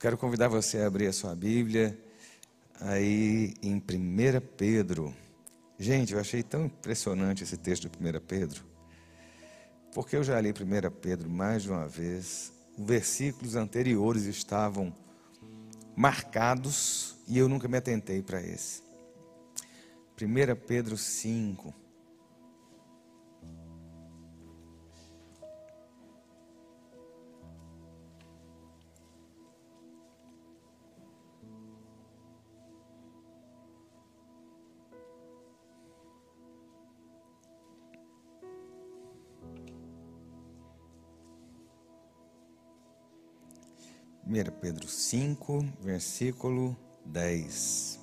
quero convidar você a abrir a sua Bíblia aí em 1 Pedro. Gente, eu achei tão impressionante esse texto de 1 Pedro, porque eu já li 1 Pedro mais de uma vez. Os versículos anteriores estavam marcados e eu nunca me atentei para esse. 1 Pedro 5. Pedro 5, versículo 10.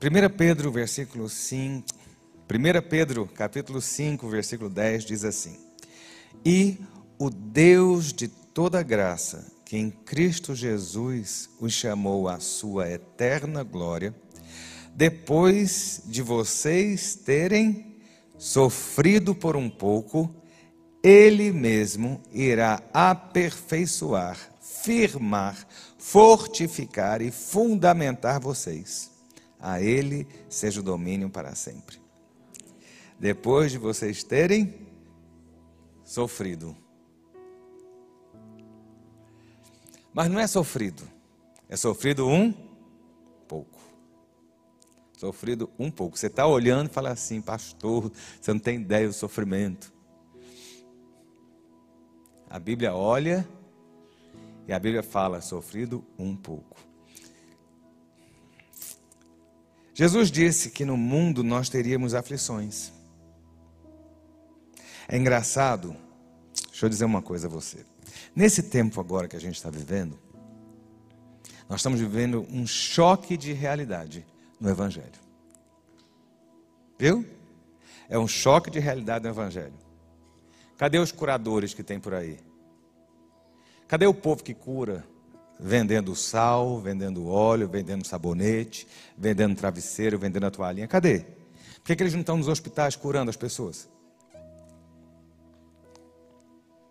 Primeira Pedro, versículo 5, 1 Pedro, capítulo 5, versículo 10 diz assim: E o Deus de toda graça, que em Cristo Jesus os chamou à sua eterna glória, depois de vocês terem sofrido por um pouco, Ele mesmo irá aperfeiçoar, firmar, fortificar e fundamentar vocês. A Ele seja o domínio para sempre. Depois de vocês terem sofrido. Mas não é sofrido, é sofrido um sofrido um pouco. Você está olhando e fala assim, pastor, você não tem ideia do sofrimento. A Bíblia olha e a Bíblia fala, sofrido um pouco. Jesus disse que no mundo nós teríamos aflições. É engraçado, deixa eu dizer uma coisa a você. Nesse tempo agora que a gente está vivendo, nós estamos vivendo um choque de realidade no Evangelho. Viu? É um choque de realidade no Evangelho. Cadê os curadores que tem por aí? Cadê o povo que cura? Vendendo sal, vendendo óleo, vendendo sabonete, vendendo travesseiro, vendendo a toalhinha. Cadê? Por que, que eles não estão nos hospitais curando as pessoas?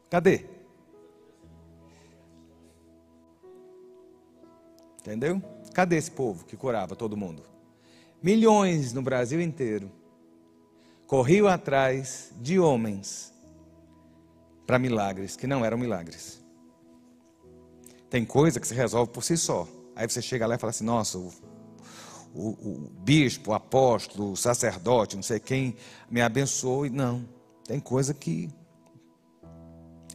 Cadê? Entendeu? Cadê esse povo que curava todo mundo? Milhões no Brasil inteiro corriam atrás de homens para milagres que não eram milagres. Tem coisa que se resolve por si só. Aí você chega lá e fala assim: nossa, o, o, o bispo, o apóstolo, o sacerdote, não sei quem, me abençoou. E não, tem coisa que.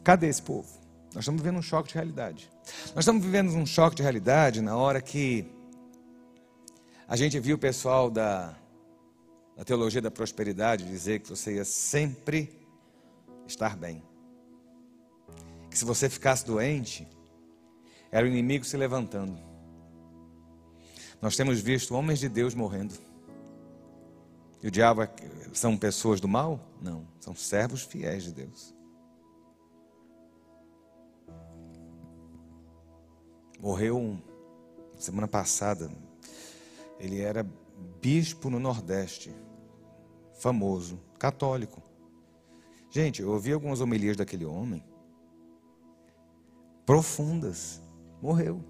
Cadê esse povo? Nós estamos vivendo um choque de realidade. Nós estamos vivendo um choque de realidade na hora que a gente viu o pessoal da, da teologia da prosperidade dizer que você ia sempre estar bem. Que se você ficasse doente, era o inimigo se levantando. Nós temos visto homens de Deus morrendo. E o diabo é, são pessoas do mal? Não, são servos fiéis de Deus. Morreu um, semana passada, ele era bispo no Nordeste, famoso, católico. Gente, eu ouvi algumas homilias daquele homem, profundas. Morreu.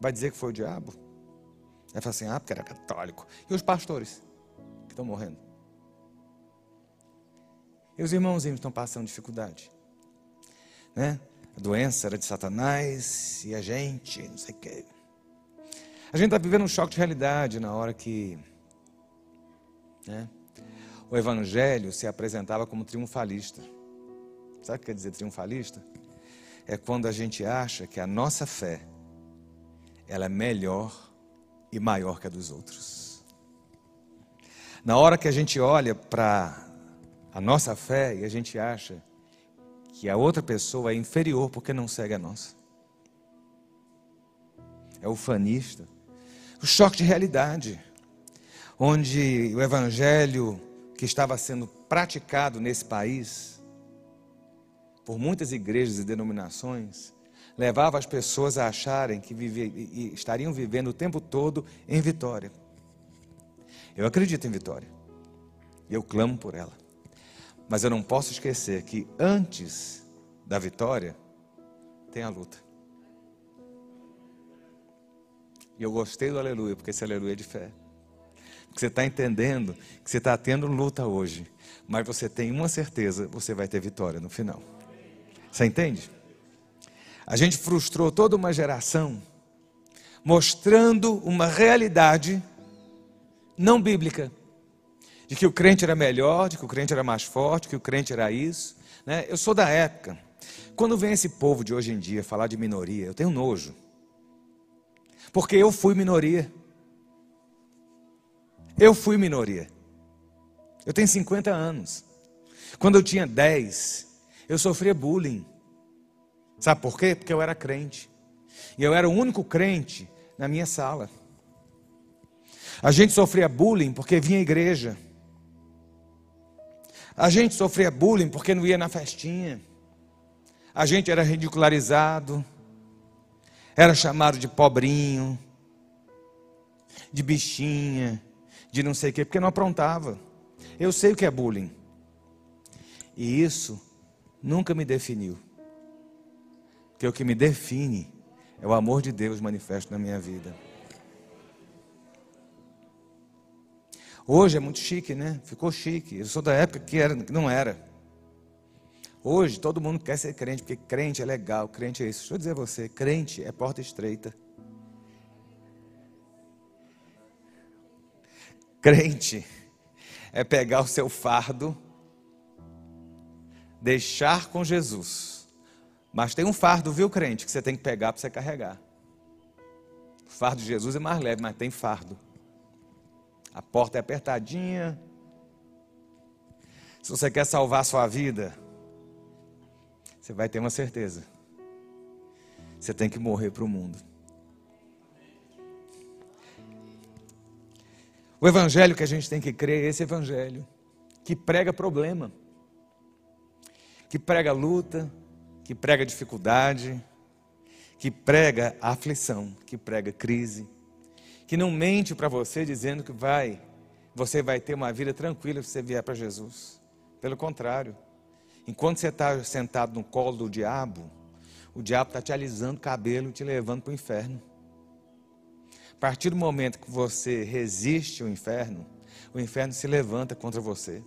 Vai dizer que foi o diabo? Vai falar assim, ah, porque era católico. E os pastores que estão morrendo? E os irmãozinhos estão passando dificuldade. Né? A doença era de Satanás e a gente, não sei o quê. A gente está vivendo um choque de realidade na hora que né, o Evangelho se apresentava como triunfalista. Sabe o que quer dizer triunfalista? É quando a gente acha que a nossa fé ela é melhor e maior que a dos outros. Na hora que a gente olha para a nossa fé e a gente acha que a outra pessoa é inferior porque não segue a nossa. É ufanista o choque de realidade, onde o evangelho que estava sendo praticado nesse país, por muitas igrejas e denominações, levava as pessoas a acharem que vive, estariam vivendo o tempo todo em vitória. Eu acredito em vitória. Eu clamo por ela. Mas eu não posso esquecer que antes da vitória tem a luta. E eu gostei do aleluia, porque esse aleluia é de fé. Porque você está entendendo que você está tendo luta hoje. Mas você tem uma certeza, você vai ter vitória no final. Você entende? A gente frustrou toda uma geração mostrando uma realidade não bíblica. De que o crente era melhor, de que o crente era mais forte, que o crente era isso. Né? Eu sou da época. Quando vem esse povo de hoje em dia falar de minoria, eu tenho nojo. Porque eu fui minoria. Eu fui minoria. Eu tenho 50 anos. Quando eu tinha 10, eu sofria bullying. Sabe por quê? Porque eu era crente. E eu era o único crente na minha sala. A gente sofria bullying porque vinha à igreja. A gente sofria bullying porque não ia na festinha. A gente era ridicularizado. Era chamado de pobrinho, de bichinha, de não sei o quê, porque não aprontava. Eu sei o que é bullying. E isso nunca me definiu. Porque o que me define é o amor de Deus manifesto na minha vida. Hoje é muito chique, né? Ficou chique. Eu sou da época que, era, que não era. Hoje todo mundo quer ser crente, porque crente é legal, crente é isso. Deixa eu dizer a você, crente é porta estreita. Crente é pegar o seu fardo, deixar com Jesus. Mas tem um fardo, viu, crente, que você tem que pegar para você carregar. O fardo de Jesus é mais leve, mas tem fardo. A porta é apertadinha. Se você quer salvar a sua vida, você vai ter uma certeza. Você tem que morrer para o mundo. O evangelho que a gente tem que crer é esse evangelho que prega problema, que prega luta, que prega dificuldade, que prega aflição, que prega crise, que não mente para você dizendo que vai, você vai ter uma vida tranquila se você vier para Jesus. Pelo contrário, Enquanto você está sentado no colo do diabo, o diabo está te alisando o cabelo e te levando para o inferno. A partir do momento que você resiste ao inferno, o inferno se levanta contra você.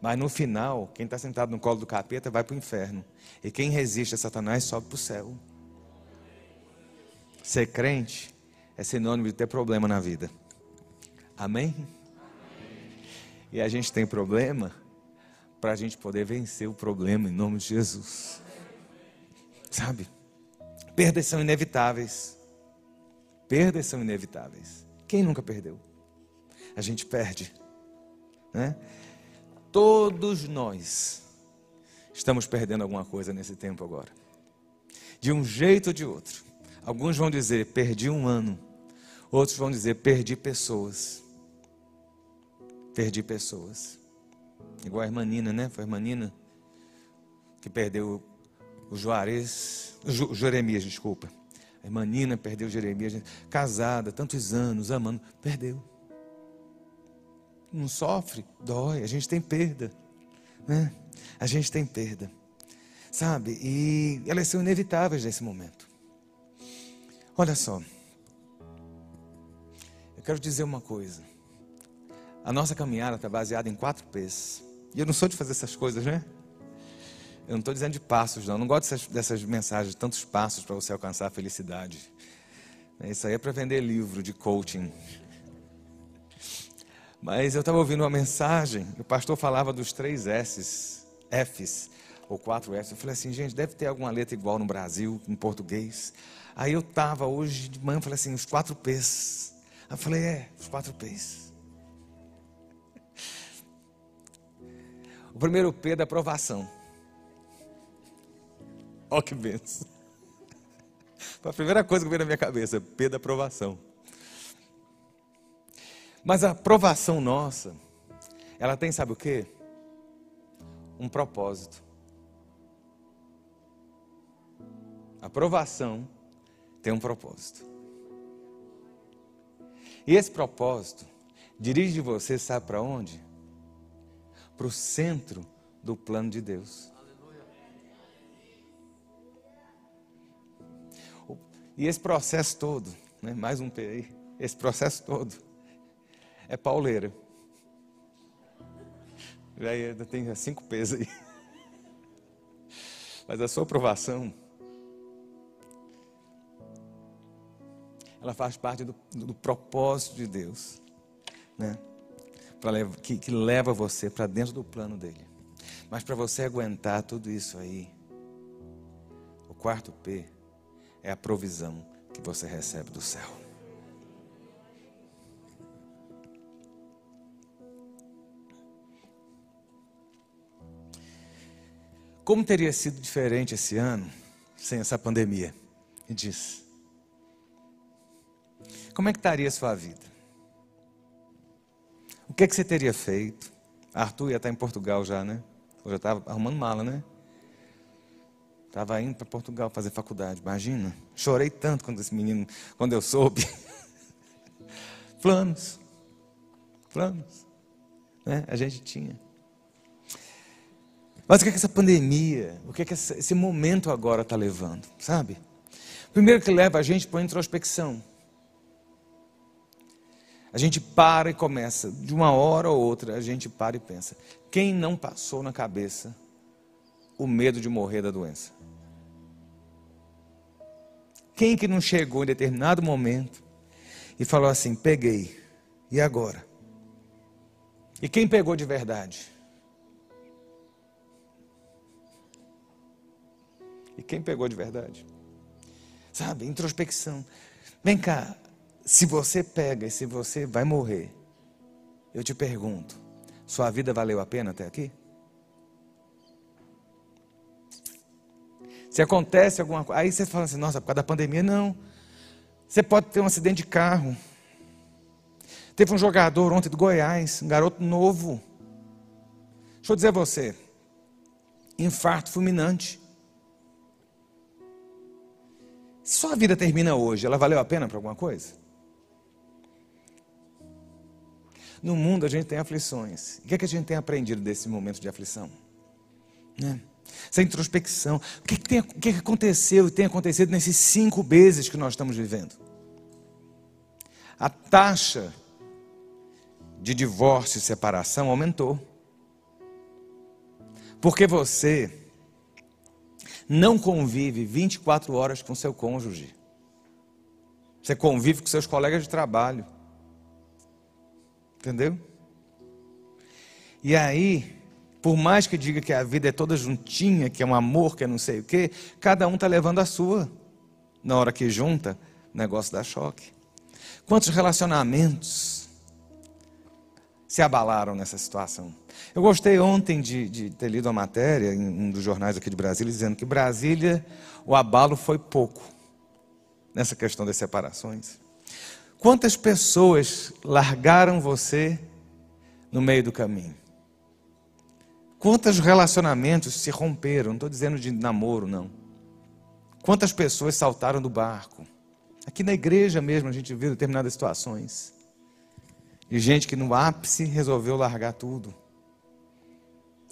Mas no final, quem está sentado no colo do capeta vai para o inferno. E quem resiste a Satanás sobe para o céu. Ser crente é sinônimo de ter problema na vida. Amém? Amém? E a gente tem problema para a gente poder vencer o problema em nome de Jesus. Sabe? Perdas são inevitáveis. Perdas são inevitáveis. Quem nunca perdeu? A gente perde. Né? Todos nós estamos perdendo alguma coisa nesse tempo agora. De um jeito ou de outro. Alguns vão dizer, perdi um ano. Outros vão dizer, perdi pessoas. Perdi pessoas. Igual a irmã Nina, né? Foi a irmã Nina que perdeu o Juarez, o Jeremias, desculpa. A irmã Nina perdeu o Jeremias, casada, tantos anos, amando, perdeu. Não sofre, dói, a gente tem perda, né? A gente tem perda, sabe? E elas são inevitáveis nesse momento. Olha só, eu quero dizer uma coisa. A nossa caminhada está baseada em quatro P's. E eu não sou de fazer essas coisas, né? Eu não estou dizendo de passos, não. Eu não gosto dessas, dessas mensagens, tantos passos para você alcançar a felicidade. Isso aí é para vender livro de coaching. Mas eu estava ouvindo uma mensagem, o pastor falava dos três S's, F's, ou quatro F's. Eu falei assim, gente, deve ter alguma letra igual no Brasil, em português. Aí eu estava hoje de manhã, falei assim, os quatro P's. Eu falei, é, os quatro P's. O primeiro P é da aprovação. Olha que benção. Foi a primeira coisa que veio na minha cabeça, P da aprovação. Mas a aprovação nossa, ela tem, sabe o quê? Um propósito. A aprovação tem um propósito. E esse propósito dirige você, sabe para onde? Para o centro do plano de Deus. E esse processo todo, né, mais um P aí, esse processo todo é pauleira. Já ainda tem cinco P's aí. Mas a sua aprovação, ela faz parte do, do propósito de Deus, né? Que, que leva você para dentro do plano dele. Mas para você aguentar tudo isso aí, o quarto P é a provisão que você recebe do céu. Como teria sido diferente esse ano sem essa pandemia? Me diz. Como é que estaria a sua vida? Que, é que você teria feito? Arthur ia estar em Portugal já, né? Eu já estava arrumando mala, né? Estava indo para Portugal fazer faculdade, imagina. Chorei tanto quando esse menino, quando eu soube. planos. Planos. Né? A gente tinha. Mas o que, é que essa pandemia, o que, é que esse momento agora está levando, sabe? Primeiro que leva a gente para a introspecção. A gente para e começa, de uma hora ou outra, a gente para e pensa: quem não passou na cabeça o medo de morrer da doença? Quem que não chegou em determinado momento e falou assim: peguei, e agora? E quem pegou de verdade? E quem pegou de verdade? Sabe, introspecção. Vem cá, se você pega e se você vai morrer, eu te pergunto: sua vida valeu a pena até aqui? Se acontece alguma coisa, aí você fala assim: nossa, por causa da pandemia, não. Você pode ter um acidente de carro. Teve um jogador ontem do Goiás, um garoto novo. Deixa eu dizer a você: infarto fulminante. Se sua vida termina hoje, ela valeu a pena para alguma coisa? No mundo a gente tem aflições. O que, é que a gente tem aprendido desse momento de aflição? Né? Essa introspecção. O que, é que, tem, o que, é que aconteceu e tem acontecido nesses cinco meses que nós estamos vivendo? A taxa de divórcio e separação aumentou. Porque você não convive 24 horas com seu cônjuge. Você convive com seus colegas de trabalho. Entendeu? E aí, por mais que diga que a vida é toda juntinha, que é um amor, que é não sei o quê, cada um está levando a sua. Na hora que junta, o negócio dá choque. Quantos relacionamentos se abalaram nessa situação? Eu gostei ontem de, de, ter lido a matéria em um dos jornais aqui de Brasília, dizendo que Brasília, o abalo foi pouco nessa questão das separações. Quantas pessoas largaram você no meio do caminho? Quantos relacionamentos se romperam? Não estou dizendo de namoro, não. Quantas pessoas saltaram do barco? Aqui na igreja mesmo a gente viu determinadas situações. De gente que no ápice resolveu largar tudo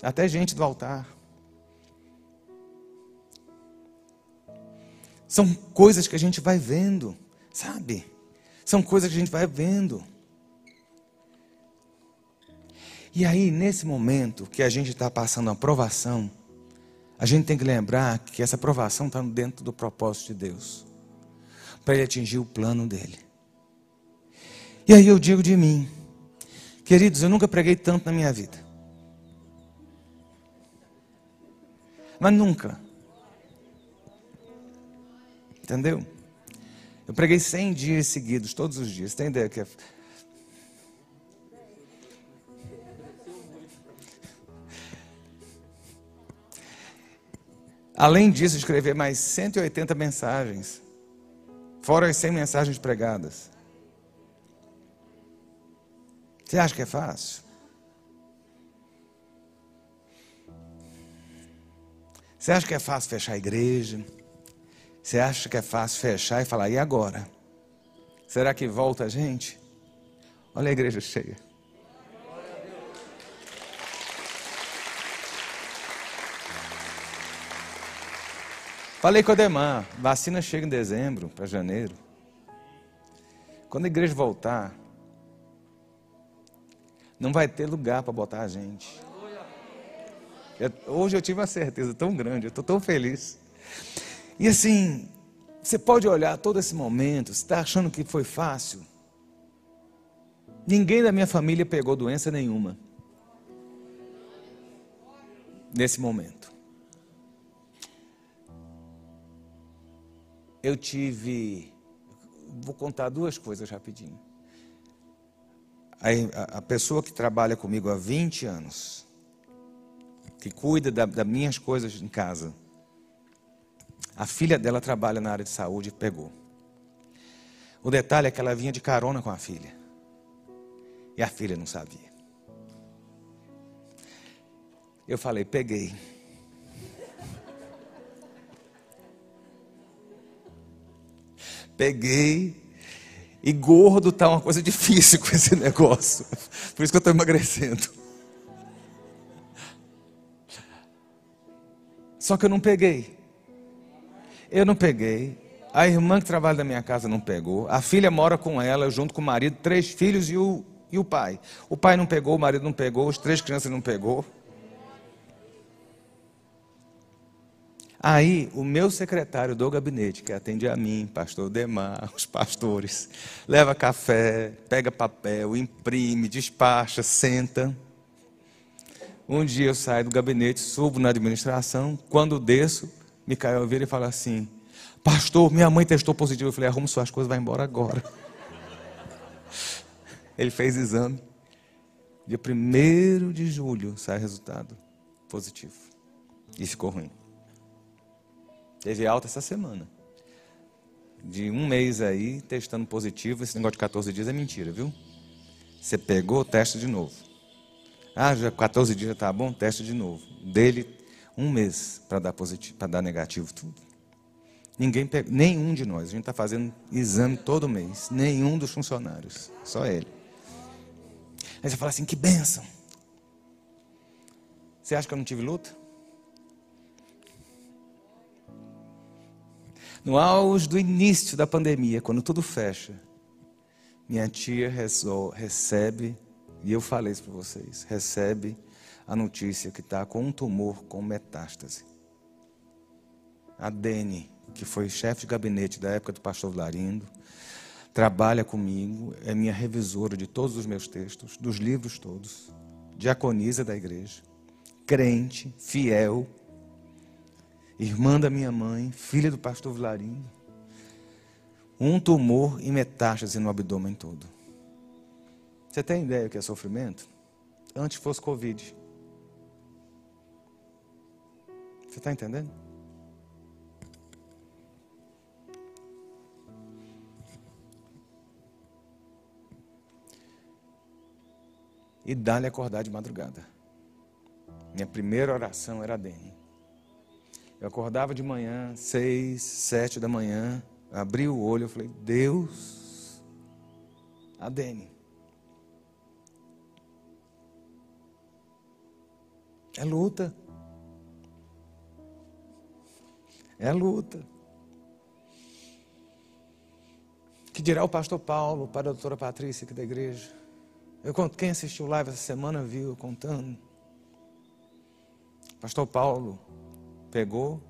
até gente do altar. São coisas que a gente vai vendo, sabe? São coisas que a gente vai vendo. E aí, nesse momento que a gente está passando a aprovação, a gente tem que lembrar que essa aprovação está dentro do propósito de Deus, para Ele atingir o plano dele. E aí eu digo de mim, queridos, eu nunca preguei tanto na minha vida. Mas nunca. Entendeu? Eu preguei 100 dias seguidos, todos os dias. Tem ideia que é. Além disso, escrever mais 180 mensagens, fora as 100 mensagens pregadas. Você acha que é fácil? Você acha que é fácil fechar a igreja? Você acha que é fácil fechar e falar, e agora? Será que volta a gente? Olha a igreja cheia. Falei com o Demar, vacina chega em dezembro para janeiro. Quando a igreja voltar, não vai ter lugar para botar a gente. Eu, hoje eu tive uma certeza tão grande, eu estou tão feliz. E assim, você pode olhar todo esse momento, você está achando que foi fácil? Ninguém da minha família pegou doença nenhuma. Nesse momento. Eu tive. Vou contar duas coisas rapidinho. A, a, pessoa que trabalha comigo há 20 anos, que cuida da, das minhas coisas em casa, a filha dela trabalha na área de saúde e pegou. O detalhe é que ela vinha de carona com a filha. E a filha não sabia. Eu falei, peguei. Peguei. E gordo tá uma coisa difícil com esse negócio. Por isso que eu estou emagrecendo. Só que eu não peguei. Eu não peguei. A irmã que trabalha na minha casa não pegou. A filha mora com ela, junto com o marido, três filhos e o, e o pai. O pai não pegou, o marido não pegou, os três crianças não pegou. Aí, o meu secretário do gabinete, que atende a mim, pastor Demar, os pastores, leva café, pega papel, imprime, despacha, senta. Um dia eu saio do gabinete, subo na administração, quando desço, Micael vira e fala assim: Pastor, minha mãe testou positivo. Eu falei: arruma suas coisas, vai embora agora. Ele fez exame. Dia 1 de julho sai resultado positivo. E ficou ruim. Teve alta essa semana. De um mês aí, testando positivo. Esse negócio de 14 dias é mentira, viu? Você pegou, testa de novo. Ah, já 14 dias já está bom? Testa de novo. Dele um mês para dar positivo, para dar negativo tudo. Ninguém pega, nenhum de nós. A gente está fazendo exame todo mês. Nenhum dos funcionários. Só ele. Aí você fala assim, que bênção. Você acha que eu não tive luta? No auge do início da pandemia, quando tudo fecha, minha tia recebe, e eu falei isso para vocês, recebe a notícia que está com um tumor com metástase. A Dene, que foi chefe de gabinete da época do pastor Larindo, trabalha comigo, é minha revisora de todos os meus textos, dos livros todos, diaconisa da igreja, crente, fiel, irmã da minha mãe, filha do pastor Vilarindo. Um tumor e metástase no abdômen todo. Você tem ideia do que é sofrimento? Antes fosse Covid. Você está entendendo? E dá-lhe acordar de madrugada. Minha primeira oração era a Dene. Eu acordava de manhã, seis, sete da manhã, abri o olho, eu falei, Deus, a Dene. É luta. É luta. Que dirá o pastor Paulo para a doutora Patrícia aqui da igreja? Eu conto, quem assistiu live essa semana viu contando. Pastor Paulo pegou,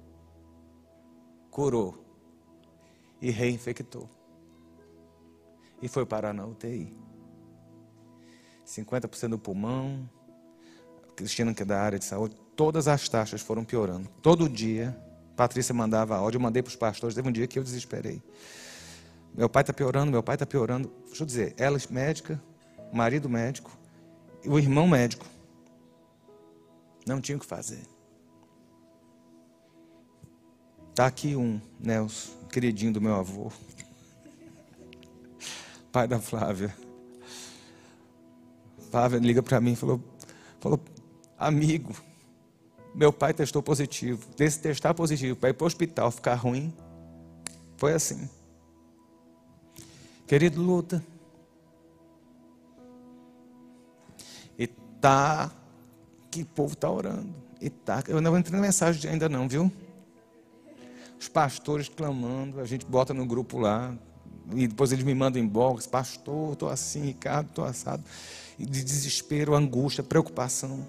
curou e reinfectou. E foi parar na UTI. 50% do pulmão, Cristina que é da área de saúde, todas as taxas foram piorando. Todo dia Patrícia mandava áudio, eu mandei para os pastores. Teve um dia que eu desesperei. Meu pai está piorando, meu pai está piorando. Deixa eu dizer, ela médica, o marido médico, e o irmão médico. Não tinha o que fazer. Está aqui um, Nelson, queridinho do meu avô. Pai da Flávia. Flávia liga para mim e falou, falou, amigo, meu pai testou positivo. Desse testar positivo para ir para o hospital ficar ruim, foi assim. Querido, luta. E tá que o povo está orando. E tá, eu não entrar na mensagem ainda não, viu? Os pastores clamando, a gente bota no grupo lá, e depois eles me mandam inbox, pastor, estou assim, Ricardo, estou assado. E de desespero, angústia, preocupação.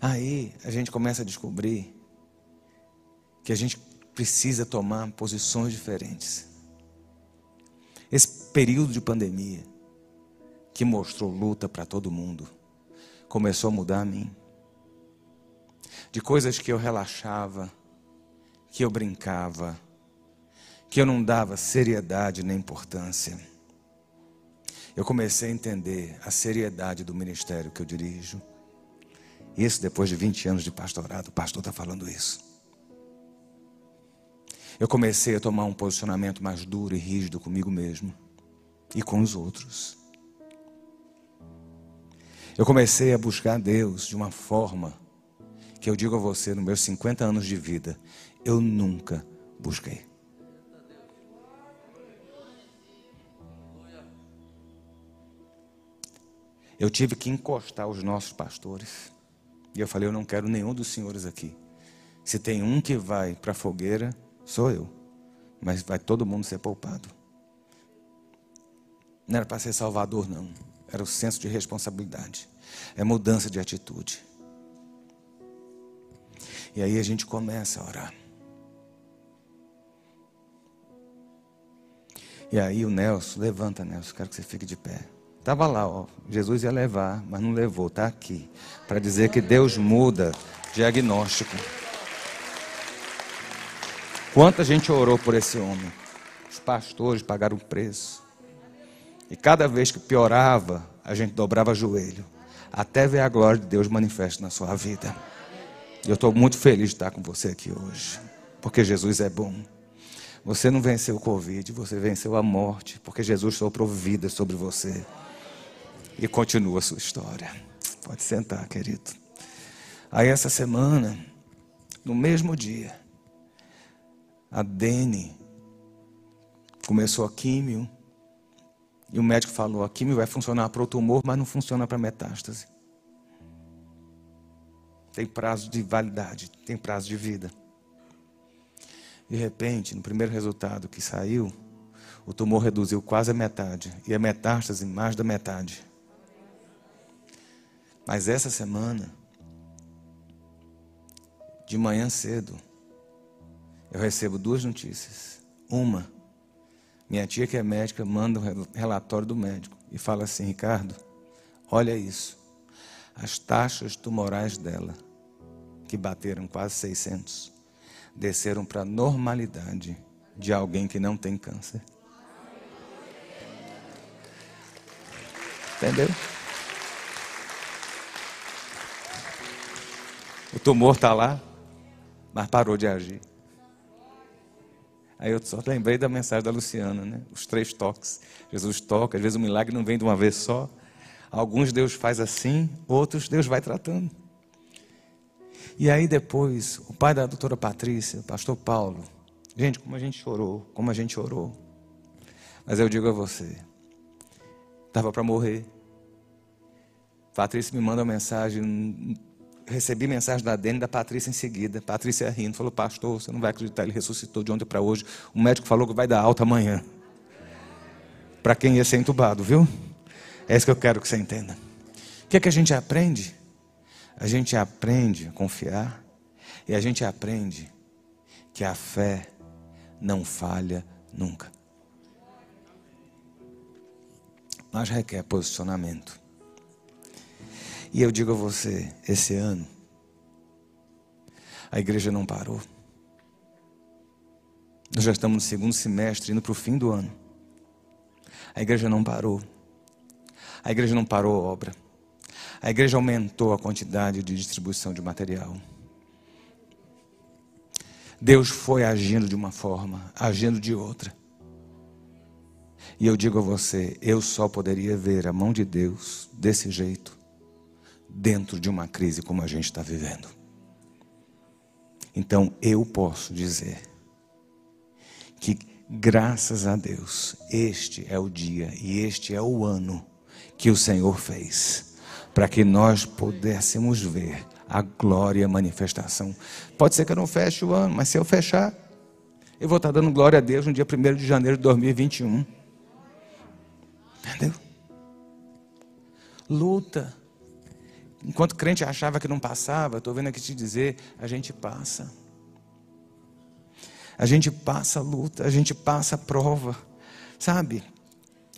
Aí a gente começa a descobrir que a gente precisa tomar posições diferentes. Esse período de pandemia, que mostrou luta para todo mundo, começou a mudar a mim. De coisas que eu relaxava, que eu brincava, que eu não dava seriedade nem importância. Eu comecei a entender a seriedade do ministério que eu dirijo. Isso depois de 20 anos de pastorado, o pastor está falando isso. Eu comecei a tomar um posicionamento mais duro e rígido comigo mesmo e com os outros. Eu comecei a buscar Deus de uma forma que eu digo a você, nos meus 50 anos de vida, eu nunca busquei. Eu tive que encostar os nossos pastores. E eu falei: Eu não quero nenhum dos senhores aqui. Se tem um que vai para a fogueira, sou eu. Mas vai todo mundo ser poupado. Não era para ser salvador, não. Era o senso de responsabilidade. É mudança de atitude. E aí a gente começa a orar. E aí o Nelson, levanta, Nelson, quero que você fique de pé. Estava lá, ó. Jesus ia levar, mas não levou, está aqui. Para dizer que Deus muda diagnóstico. Quanta gente orou por esse homem? Os pastores pagaram o preço. E cada vez que piorava, a gente dobrava joelho. Até ver a glória de Deus manifesta na sua vida. Eu estou muito feliz de estar com você aqui hoje. Porque Jesus é bom. Você não venceu o Covid, você venceu a morte, porque Jesus soprou vida sobre você e continua a sua história. Pode sentar, querido. Aí essa semana, no mesmo dia, a Dene começou a químio e o médico falou: a químio vai funcionar para o tumor, mas não funciona para metástase. Tem prazo de validade, tem prazo de vida. De repente, no primeiro resultado que saiu, o tumor reduziu quase a metade e a metástase mais da metade. Mas essa semana, de manhã cedo, eu recebo duas notícias. Uma, minha tia que é médica manda um relatório do médico e fala assim: Ricardo, olha isso. As taxas tumorais dela, que bateram quase 600, desceram para a normalidade de alguém que não tem câncer. Entendeu? O tumor está lá, mas parou de agir. Aí eu só lembrei da mensagem da Luciana, né? Os três toques. Jesus toca, às vezes o milagre não vem de uma vez só. Alguns Deus faz assim, outros Deus vai tratando. E aí depois, o pai da doutora Patrícia, o pastor Paulo, gente, como a gente chorou, como a gente chorou. Mas eu digo a você, estava para morrer. Patrícia me manda uma mensagem recebi mensagem da Dene e da Patrícia em seguida. Patrícia rindo, falou: Pastor, você não vai acreditar, ele ressuscitou de ontem para hoje. O médico falou que vai dar alta amanhã. Para quem ia ser entubado, viu? É isso que eu quero que você entenda. O que é que a gente aprende? A gente aprende a confiar e a gente aprende que a fé não falha nunca. Mas requer posicionamento. E eu digo a você, esse ano, a igreja não parou. Nós já estamos no segundo semestre, indo para o fim do ano. A igreja não parou. A igreja não parou a obra. A igreja aumentou a quantidade de distribuição de material. Deus foi agindo de uma forma, agindo de outra. E eu digo a você, eu só poderia ver a mão de Deus desse jeito dentro de uma crise como a gente está vivendo. Então eu posso dizer que, graças a Deus, este é o dia e este é o ano que o Senhor fez para que nós pudéssemos ver a glória e a manifestação. Pode ser que eu não feche o ano, mas se eu fechar, eu vou estar dando glória a Deus no dia 1 de janeiro de 2021. Entendeu? Luta. Enquanto crente achava que não passava, estou vendo aqui te dizer, a gente passa. A gente passa a luta, a gente passa a prova, sabe?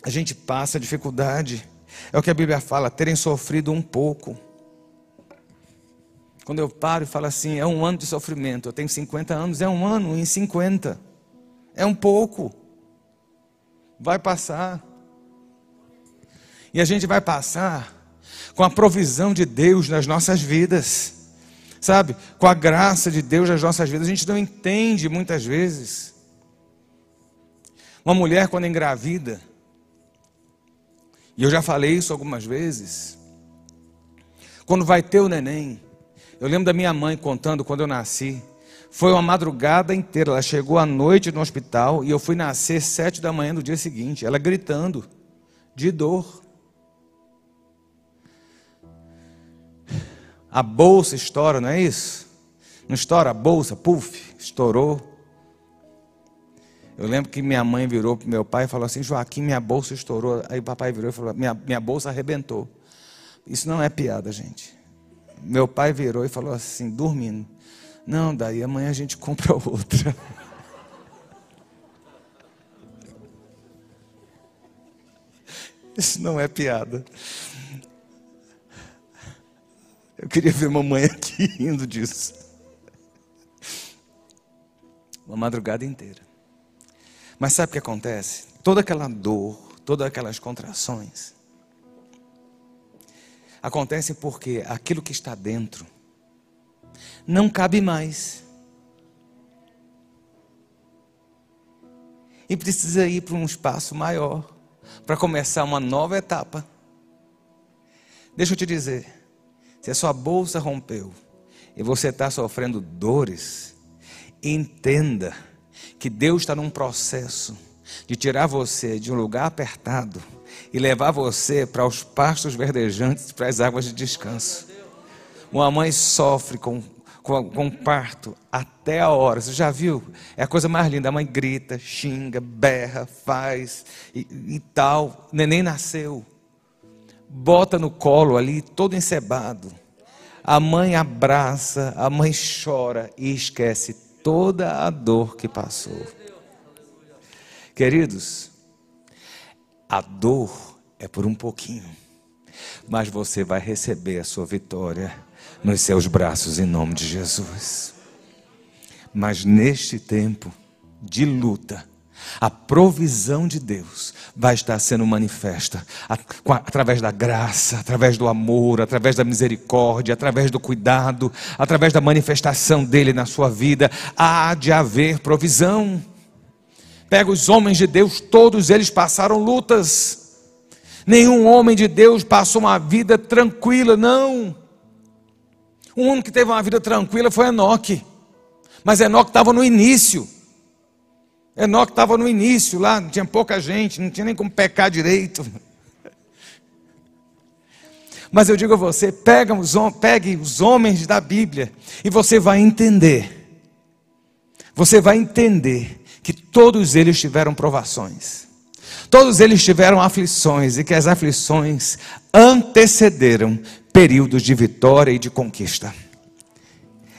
A gente passa a dificuldade. É o que a Bíblia fala, terem sofrido um pouco. Quando eu paro e falo assim, é um ano de sofrimento, eu tenho 50 anos, é um ano em 50. É um pouco. Vai passar. E a gente vai passar com a provisão de Deus nas nossas vidas. Sabe? Com a graça de Deus nas nossas vidas. A gente não entende muitas vezes. Uma mulher, quando engravida, e eu já falei isso algumas vezes, quando vai ter o neném, eu lembro da minha mãe contando quando eu nasci. Foi uma madrugada inteira. Ela chegou à noite no hospital e eu fui nascer sete da manhã do dia seguinte. Ela gritando de dor. A bolsa estoura, não é isso? Não estoura a bolsa, puf, estourou. Eu lembro que minha mãe virou para meu pai e falou assim: Joaquim, minha bolsa estourou. Aí o papai virou e falou: minha, minha bolsa arrebentou. Isso não é piada, gente. Meu pai virou e falou assim, dormindo: Não, daí amanhã a gente compra outra. Isso não é piada. Eu queria ver mamãe aqui rindo disso. Uma madrugada inteira. Mas sabe o que acontece? Toda aquela dor, todas aquelas contrações, acontecem porque aquilo que está dentro não cabe mais. E precisa ir para um espaço maior para começar uma nova etapa. Deixa eu te dizer. Se a sua bolsa rompeu e você está sofrendo dores, entenda que Deus está num processo de tirar você de um lugar apertado e levar você para os pastos verdejantes, para as águas de descanso. Uma mãe sofre com, com, com parto até a hora. Você já viu? É a coisa mais linda. A mãe grita, xinga, berra, faz e, e tal. Neném nasceu bota no colo ali, todo encebado. A mãe abraça, a mãe chora e esquece toda a dor que passou. Queridos, a dor é por um pouquinho, mas você vai receber a sua vitória nos seus braços em nome de Jesus. Mas neste tempo de luta, a provisão de Deus vai estar sendo manifesta através da graça, através do amor, através da misericórdia, através do cuidado, através da manifestação dele na sua vida. Há de haver provisão. Pega os homens de Deus, todos eles passaram lutas. Nenhum homem de Deus passou uma vida tranquila, não. O único que teve uma vida tranquila foi Enoque. Mas Enoque estava no início. Enoque estava no início lá, tinha pouca gente, não tinha nem como pecar direito. Mas eu digo a você, pega os, pegue os homens da Bíblia e você vai entender. Você vai entender que todos eles tiveram provações. Todos eles tiveram aflições e que as aflições antecederam períodos de vitória e de conquista.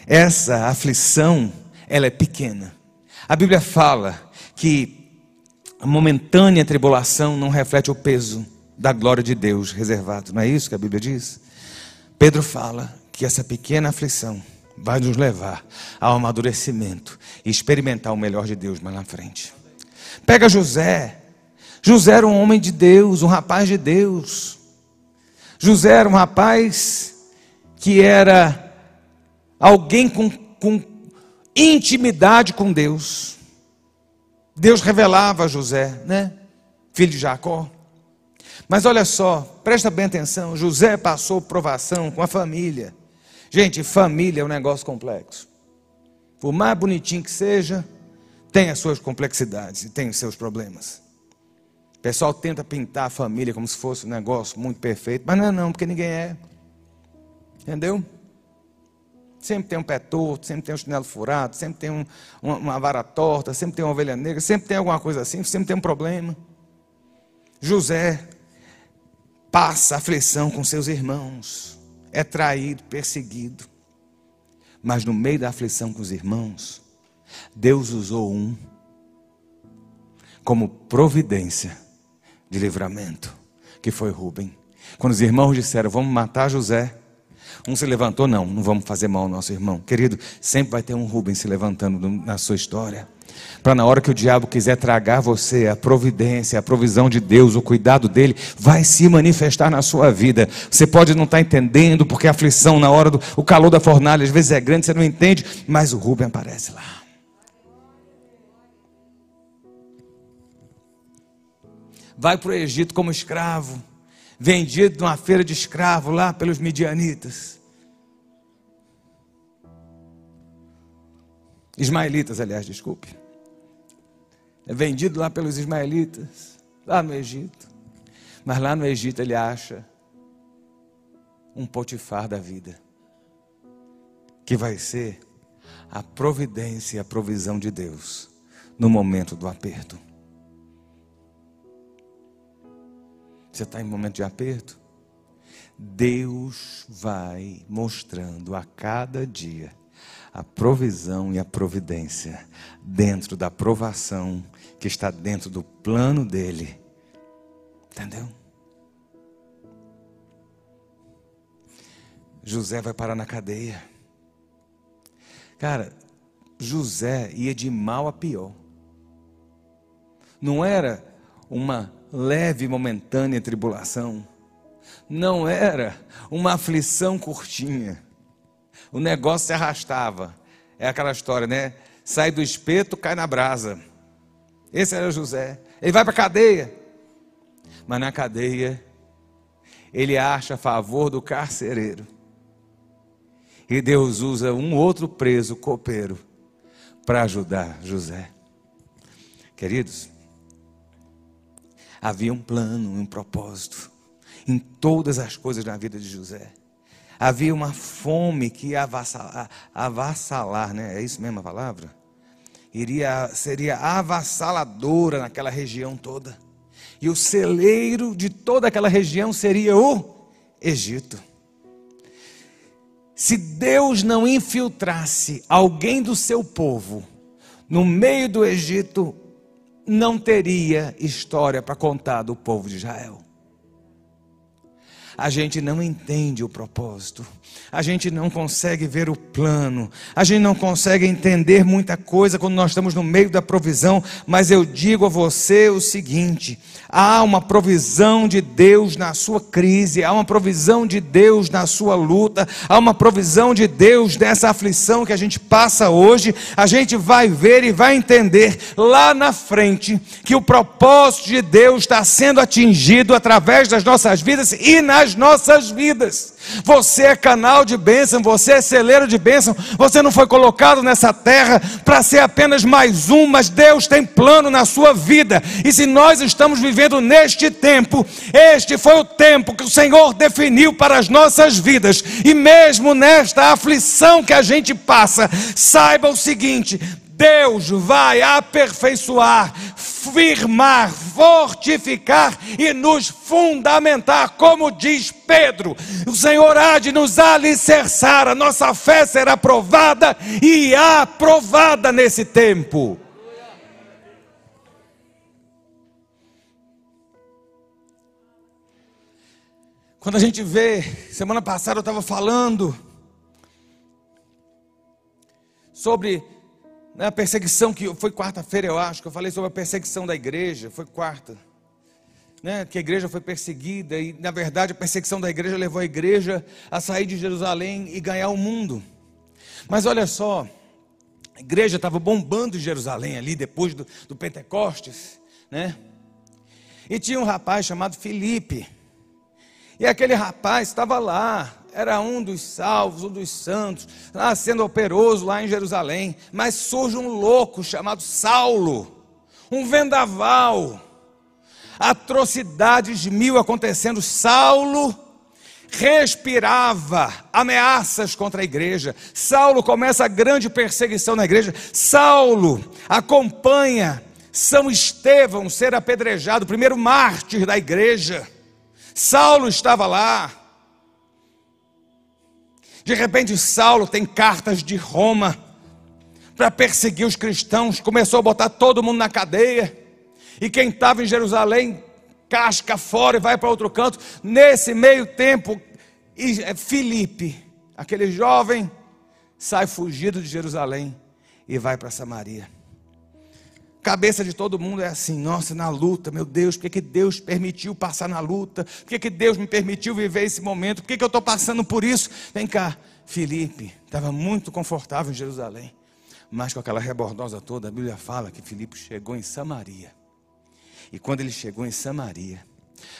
Essa aflição, ela é pequena a Bíblia fala que a momentânea tribulação não reflete o peso da glória de Deus reservado. Não é isso que a Bíblia diz? Pedro fala que essa pequena aflição vai nos levar ao amadurecimento e experimentar o melhor de Deus mais na frente. Pega José. José era um homem de Deus, um rapaz de Deus. José era um rapaz que era alguém com, com intimidade com Deus. Deus revelava a José, né? Filho de Jacó. Mas olha só, presta bem atenção: José passou provação com a família. Gente, família é um negócio complexo. Por mais bonitinho que seja, tem as suas complexidades e tem os seus problemas. O pessoal tenta pintar a família como se fosse um negócio muito perfeito, mas não é não, porque ninguém é. Entendeu? Sempre tem um pé torto, sempre tem um chinelo furado, sempre tem um, uma, uma vara torta, sempre tem uma ovelha negra, sempre tem alguma coisa assim, sempre tem um problema. José passa aflição com seus irmãos, é traído, perseguido. Mas no meio da aflição com os irmãos, Deus usou um como providência de livramento, que foi Rubem. Quando os irmãos disseram, vamos matar José, um se levantou, não, não vamos fazer mal ao nosso irmão. Querido, sempre vai ter um Rubem se levantando na sua história. Para na hora que o diabo quiser tragar você, a providência, a provisão de Deus, o cuidado dele, vai se manifestar na sua vida. Você pode não estar entendendo, porque a aflição na hora do o calor da fornalha às vezes é grande, você não entende, mas o Rubem aparece lá. Vai para o Egito como escravo vendido numa feira de escravo lá pelos midianitas. Ismaelitas, aliás, desculpe. É vendido lá pelos ismaelitas, lá no Egito. Mas lá no Egito ele acha um Potifar da vida, que vai ser a providência e a provisão de Deus no momento do aperto. Você está em momento de aperto? Deus vai mostrando a cada dia a provisão e a providência dentro da provação que está dentro do plano dele. Entendeu? José vai parar na cadeia. Cara, José ia de mal a pior. Não era uma leve e momentânea tribulação. Não era uma aflição curtinha. O negócio se arrastava. É aquela história, né? Sai do espeto, cai na brasa. Esse era José. Ele vai para a cadeia. Mas na cadeia, ele acha a favor do carcereiro. E Deus usa um outro preso, copeiro, para ajudar José. Queridos, Havia um plano, um propósito em todas as coisas na vida de José. Havia uma fome que ia avassalar, avassalar né? É isso mesmo a palavra? Iria, seria avassaladora naquela região toda. E o celeiro de toda aquela região seria o Egito. Se Deus não infiltrasse alguém do seu povo no meio do Egito, não teria história para contar do povo de Israel. A gente não entende o propósito, a gente não consegue ver o plano, a gente não consegue entender muita coisa quando nós estamos no meio da provisão, mas eu digo a você o seguinte: Há uma provisão de Deus na sua crise, há uma provisão de Deus na sua luta, há uma provisão de Deus nessa aflição que a gente passa hoje. A gente vai ver e vai entender lá na frente que o propósito de Deus está sendo atingido através das nossas vidas e nas nossas vidas. Você é canal de bênção, você é celeiro de bênção. Você não foi colocado nessa terra para ser apenas mais um, mas Deus tem plano na sua vida. E se nós estamos vivendo neste tempo, este foi o tempo que o Senhor definiu para as nossas vidas, e mesmo nesta aflição que a gente passa, saiba o seguinte: Deus vai aperfeiçoar, firmar, fortificar e nos fundamentar, como diz Pedro. O Senhor há de nos alicerçar, a nossa fé será provada e aprovada nesse tempo. Quando a gente vê, semana passada eu estava falando sobre a perseguição que foi quarta-feira, eu acho, que eu falei sobre a perseguição da igreja, foi quarta. Né, que a igreja foi perseguida e, na verdade, a perseguição da igreja levou a igreja a sair de Jerusalém e ganhar o mundo. Mas olha só, a igreja estava bombando Jerusalém ali depois do, do Pentecostes, né? E tinha um rapaz chamado Filipe. E aquele rapaz estava lá, era um dos salvos, um dos santos, lá sendo operoso lá em Jerusalém. Mas surge um louco chamado Saulo, um vendaval, atrocidades mil acontecendo. Saulo respirava ameaças contra a igreja. Saulo começa a grande perseguição na igreja. Saulo acompanha São Estevão ser apedrejado, o primeiro mártir da igreja. Saulo estava lá. De repente, Saulo tem cartas de Roma para perseguir os cristãos, começou a botar todo mundo na cadeia. E quem estava em Jerusalém casca fora e vai para outro canto. Nesse meio tempo, é, Filipe, aquele jovem, sai fugido de Jerusalém e vai para Samaria. Cabeça de todo mundo é assim, nossa, na luta, meu Deus, por que, que Deus permitiu passar na luta? Por que, que Deus me permitiu viver esse momento? Por que, que eu estou passando por isso? Vem cá, Filipe estava muito confortável em Jerusalém, mas com aquela rebordosa toda, a Bíblia fala que Filipe chegou em Samaria. E quando ele chegou em Samaria,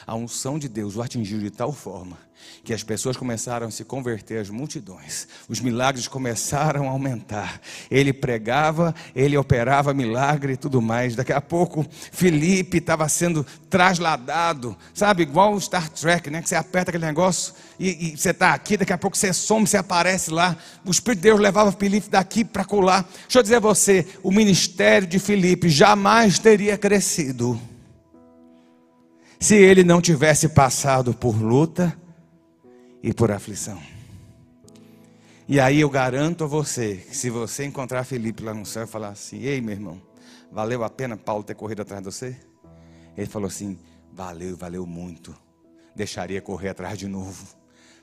a unção de Deus o atingiu de tal forma que as pessoas começaram a se converter às multidões, os milagres começaram a aumentar. Ele pregava, ele operava milagre e tudo mais. Daqui a pouco, Felipe estava sendo trasladado, sabe, igual o Star Trek, né? Que você aperta aquele negócio e, e você está aqui, daqui a pouco você some, você aparece lá. O Espírito de Deus levava Felipe daqui para colar. Deixa eu dizer a você: o ministério de Felipe jamais teria crescido se ele não tivesse passado por luta e por aflição. E aí eu garanto a você que se você encontrar Felipe lá no céu e falar assim: Ei, meu irmão, valeu a pena Paulo ter corrido atrás de você? Ele falou assim: Valeu, valeu muito. Deixaria correr atrás de novo.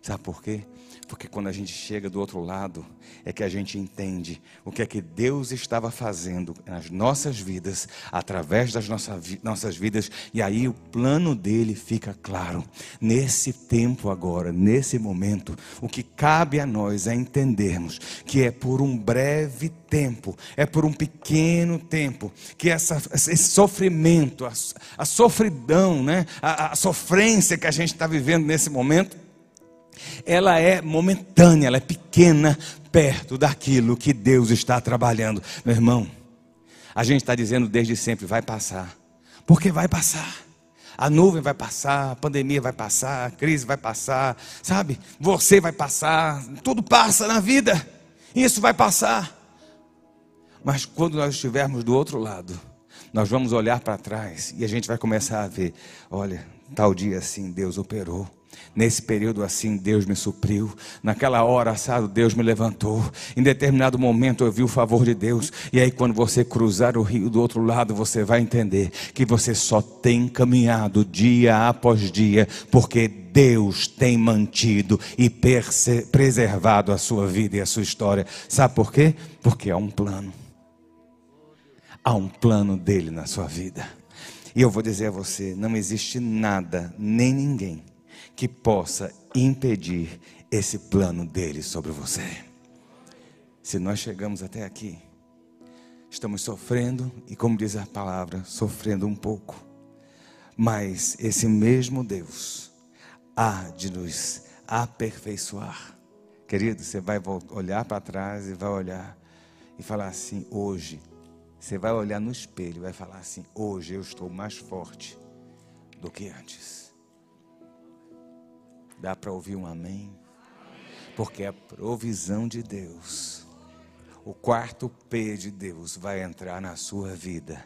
Sabe por quê? Porque quando a gente chega do outro lado, é que a gente entende o que é que Deus estava fazendo nas nossas vidas, através das nossas vidas, e aí o plano dele fica claro. Nesse tempo agora, nesse momento, o que cabe a nós é entendermos que é por um breve tempo, é por um pequeno tempo, que essa, esse sofrimento, a, a sofridão, né? a, a sofrência que a gente está vivendo nesse momento, ela é momentânea, ela é pequena perto daquilo que Deus está trabalhando. Meu irmão, a gente está dizendo desde sempre: vai passar, porque vai passar. A nuvem vai passar, a pandemia vai passar, a crise vai passar, sabe? Você vai passar, tudo passa na vida, isso vai passar. Mas quando nós estivermos do outro lado, nós vamos olhar para trás e a gente vai começar a ver: olha, tal dia assim Deus operou. Nesse período assim, Deus me supriu. Naquela hora, assado, Deus me levantou. Em determinado momento eu vi o favor de Deus. E aí, quando você cruzar o rio do outro lado, você vai entender que você só tem caminhado dia após dia, porque Deus tem mantido e preservado a sua vida e a sua história. Sabe por quê? Porque há um plano. Há um plano dele na sua vida. E eu vou dizer a você: não existe nada, nem ninguém que possa impedir esse plano dele sobre você. Se nós chegamos até aqui, estamos sofrendo e, como diz a palavra, sofrendo um pouco, mas esse mesmo Deus há de nos aperfeiçoar. Querido, você vai olhar para trás e vai olhar e falar assim: hoje, você vai olhar no espelho e vai falar assim: hoje eu estou mais forte do que antes. Dá para ouvir um amém? Porque a provisão de Deus, o quarto P de Deus vai entrar na sua vida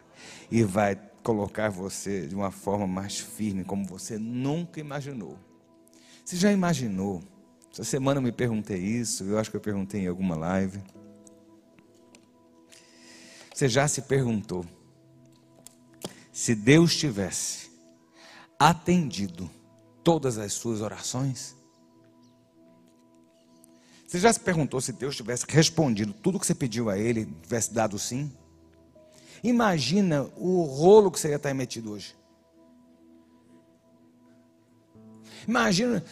e vai colocar você de uma forma mais firme, como você nunca imaginou. Você já imaginou? Essa semana eu me perguntei isso, eu acho que eu perguntei em alguma live. Você já se perguntou se Deus tivesse atendido todas as suas orações? Você já se perguntou se Deus tivesse respondido tudo que você pediu a Ele, tivesse dado sim? Imagina o rolo que você ia estar metido hoje. Imagina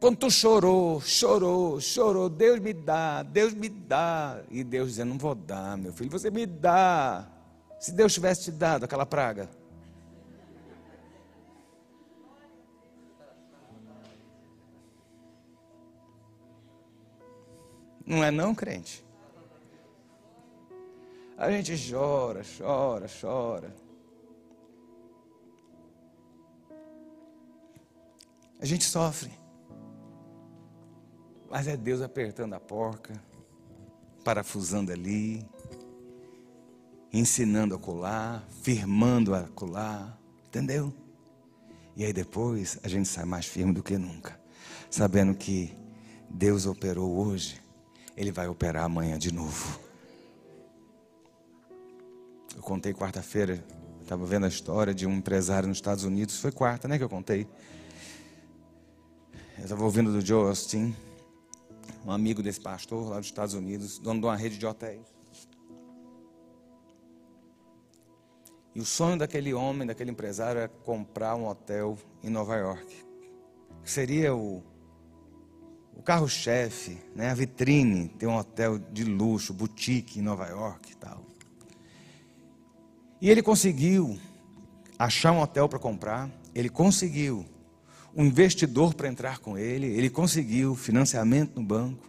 quando tu chorou, chorou, chorou, Deus me dá, Deus me dá. E Deus dizendo: Não vou dar, meu filho, você me dá. Se Deus tivesse te dado aquela praga. Não é não, crente? A gente chora, chora, chora. A gente sofre. Mas é Deus apertando a porca, parafusando ali, ensinando a colar, firmando a colar, entendeu? E aí depois a gente sai mais firme do que nunca, sabendo que Deus operou hoje, Ele vai operar amanhã de novo. Eu contei quarta-feira, estava vendo a história de um empresário nos Estados Unidos, foi quarta, né, que eu contei. Eu estava ouvindo do Joe Austin, um amigo desse pastor lá dos Estados Unidos, dono de uma rede de hotéis. E o sonho daquele homem, daquele empresário, era comprar um hotel em Nova York. Que seria o, o carro-chefe, né, a vitrine, ter um hotel de luxo, boutique em Nova York e tal. E ele conseguiu achar um hotel para comprar, ele conseguiu um investidor para entrar com ele, ele conseguiu financiamento no banco,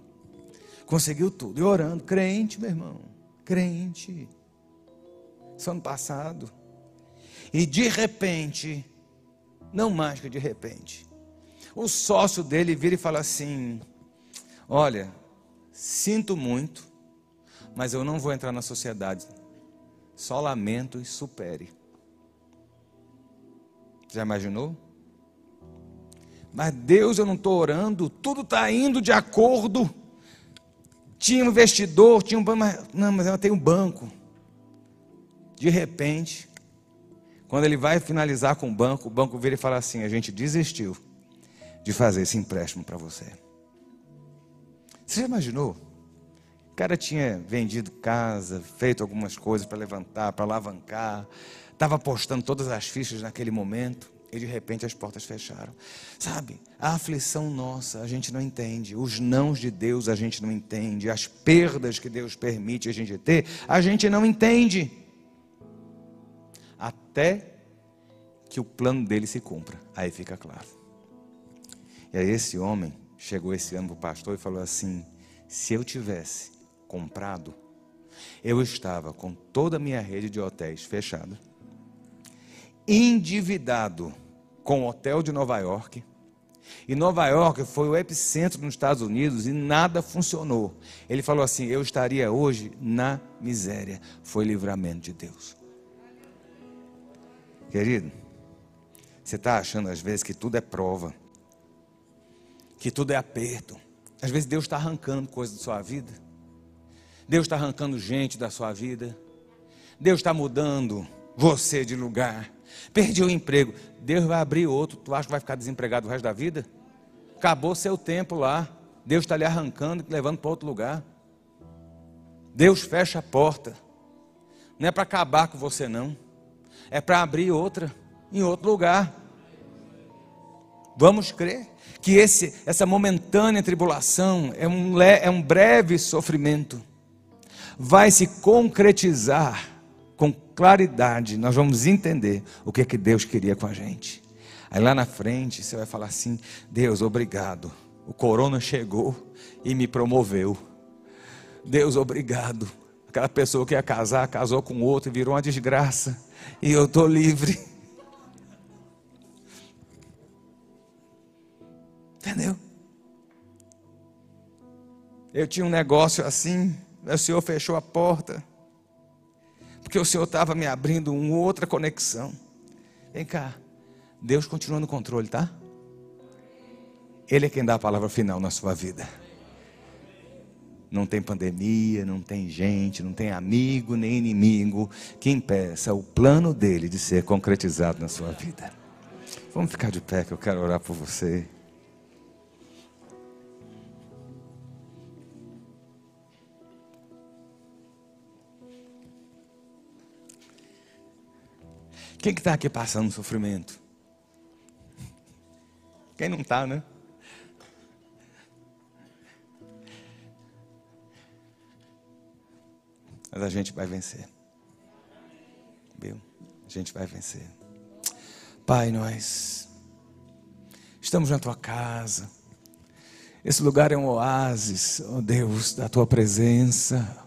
conseguiu tudo. E orando, crente, meu irmão, crente. Isso ano passado. E de repente, não mais que de repente, o sócio dele vira e fala assim: Olha, sinto muito, mas eu não vou entrar na sociedade. Só lamento e supere. Já imaginou? Mas Deus, eu não estou orando, tudo está indo de acordo. Tinha um investidor, tinha um banco, mas, não, mas ela tem um banco. De repente, quando ele vai finalizar com o banco, o banco vira e fala assim: a gente desistiu de fazer esse empréstimo para você. Você já imaginou? O cara tinha vendido casa, feito algumas coisas para levantar, para alavancar, estava apostando todas as fichas naquele momento. E de repente as portas fecharam. Sabe, a aflição nossa a gente não entende, os nãos de Deus a gente não entende, as perdas que Deus permite a gente ter, a gente não entende. Até que o plano dele se cumpra. Aí fica claro. E aí esse homem chegou esse ano para o pastor e falou assim: se eu tivesse comprado, eu estava com toda a minha rede de hotéis fechada endividado com o hotel de Nova York. E Nova York foi o epicentro nos Estados Unidos e nada funcionou. Ele falou assim: Eu estaria hoje na miséria. Foi livramento de Deus. Querido, você está achando às vezes que tudo é prova, que tudo é aperto. Às vezes Deus está arrancando coisas da sua vida. Deus está arrancando gente da sua vida. Deus está mudando você de lugar. Perdi o emprego. Deus vai abrir outro. Tu acha que vai ficar desempregado o resto da vida? Acabou seu tempo lá. Deus está lhe arrancando e levando para outro lugar. Deus fecha a porta. Não é para acabar com você, não. É para abrir outra em outro lugar. Vamos crer que esse, essa momentânea tribulação é um, é um breve sofrimento. Vai se concretizar com claridade, nós vamos entender o que é que Deus queria com a gente. Aí lá na frente você vai falar assim: Deus, obrigado. O corona chegou e me promoveu. Deus, obrigado. Aquela pessoa que ia casar, casou com outro e virou uma desgraça. E eu estou livre. Entendeu? Eu tinha um negócio assim, o Senhor fechou a porta porque o Senhor estava me abrindo uma outra conexão. Vem cá, Deus continua no controle, tá? Ele é quem dá a palavra final na sua vida. Não tem pandemia, não tem gente, não tem amigo nem inimigo que impeça o plano dele de ser concretizado na sua vida. Vamos ficar de pé que eu quero orar por você. Quem que está aqui passando sofrimento? Quem não está, né? Mas a gente vai vencer. Viu? A gente vai vencer. Pai, nós estamos na tua casa. Esse lugar é um oásis, ó oh Deus, da tua presença.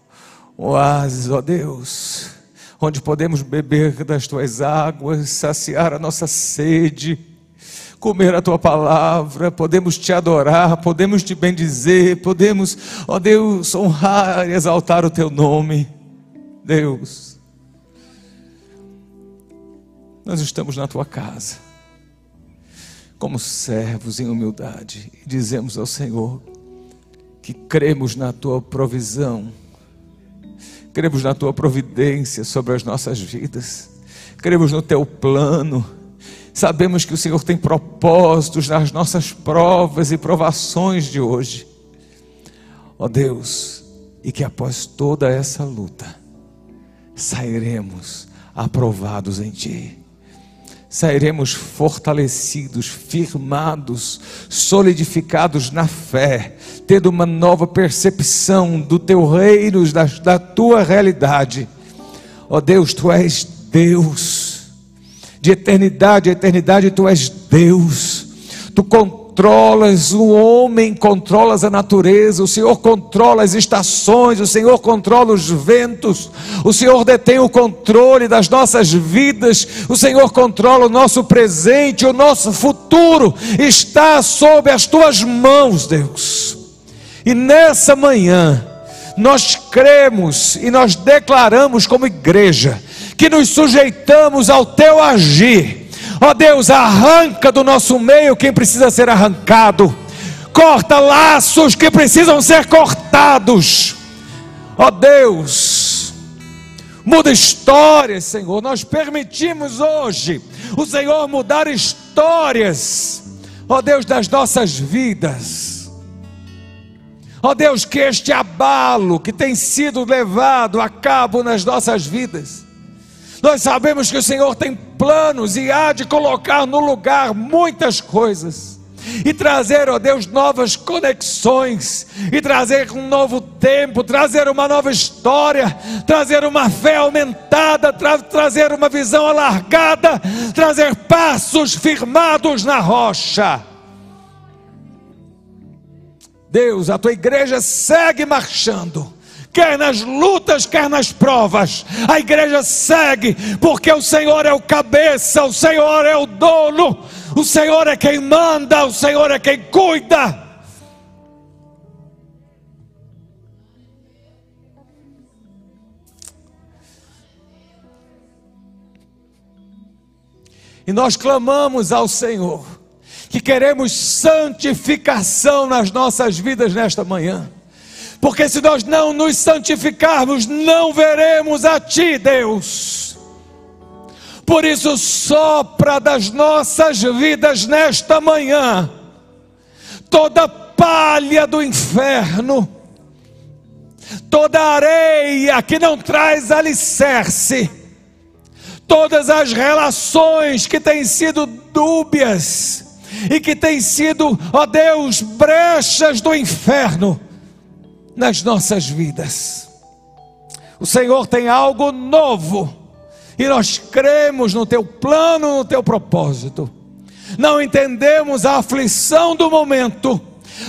Oásis, ó oh Deus onde podemos beber das tuas águas, saciar a nossa sede, comer a tua palavra, podemos te adorar, podemos te bendizer, podemos, ó Deus, honrar e exaltar o teu nome. Deus, nós estamos na tua casa, como servos em humildade, e dizemos ao Senhor que cremos na tua provisão, cremos na tua providência sobre as nossas vidas, cremos no teu plano Sabemos que o Senhor tem propósitos nas nossas provas e provações de hoje. Ó oh Deus, e que após toda essa luta, sairemos aprovados em Ti. Sairemos fortalecidos, firmados, solidificados na fé, tendo uma nova percepção do Teu reino, da, da Tua realidade. Ó oh Deus, Tu és Deus de eternidade a eternidade, tu és Deus. Tu controlas o homem, controlas a natureza, o Senhor controla as estações, o Senhor controla os ventos, o Senhor detém o controle das nossas vidas, o Senhor controla o nosso presente, o nosso futuro está sob as tuas mãos, Deus. E nessa manhã, nós cremos e nós declaramos como igreja que nos sujeitamos ao teu agir. Ó oh Deus, arranca do nosso meio quem precisa ser arrancado, corta laços que precisam ser cortados. Ó oh Deus, muda histórias, Senhor. Nós permitimos hoje o Senhor mudar histórias, ó oh Deus, das nossas vidas. Ó Deus, que este abalo que tem sido levado a cabo nas nossas vidas, nós sabemos que o Senhor tem planos e há de colocar no lugar muitas coisas. E trazer, ó Deus, novas conexões, e trazer um novo tempo, trazer uma nova história, trazer uma fé aumentada, tra trazer uma visão alargada, trazer passos firmados na rocha. Deus, a tua igreja segue marchando quer nas lutas, quer nas provas. A igreja segue, porque o Senhor é o cabeça, o Senhor é o dono, o Senhor é quem manda, o Senhor é quem cuida. E nós clamamos ao Senhor que queremos santificação nas nossas vidas nesta manhã porque se nós não nos santificarmos, não veremos a Ti, Deus. Por isso, sopra das nossas vidas nesta manhã, toda palha do inferno, toda areia que não traz alicerce, todas as relações que têm sido dúbias e que têm sido, ó Deus, brechas do inferno nas nossas vidas. O Senhor tem algo novo e nós cremos no teu plano, no teu propósito. Não entendemos a aflição do momento,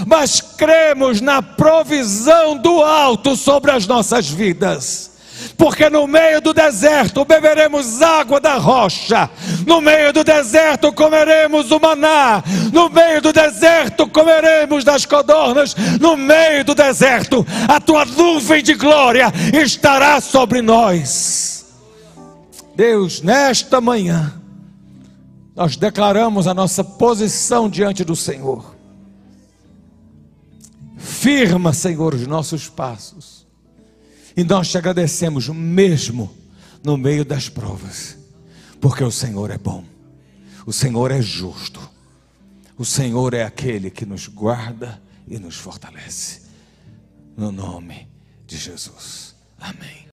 mas cremos na provisão do alto sobre as nossas vidas porque no meio do deserto beberemos água da rocha, no meio do deserto comeremos o maná, no meio do deserto comeremos das codornas, no meio do deserto a tua nuvem de glória estará sobre nós. Deus, nesta manhã, nós declaramos a nossa posição diante do Senhor. Firma, Senhor, os nossos passos e nós te agradecemos mesmo no meio das provas, porque o Senhor é bom, o Senhor é justo, o Senhor é aquele que nos guarda e nos fortalece. No nome de Jesus. Amém.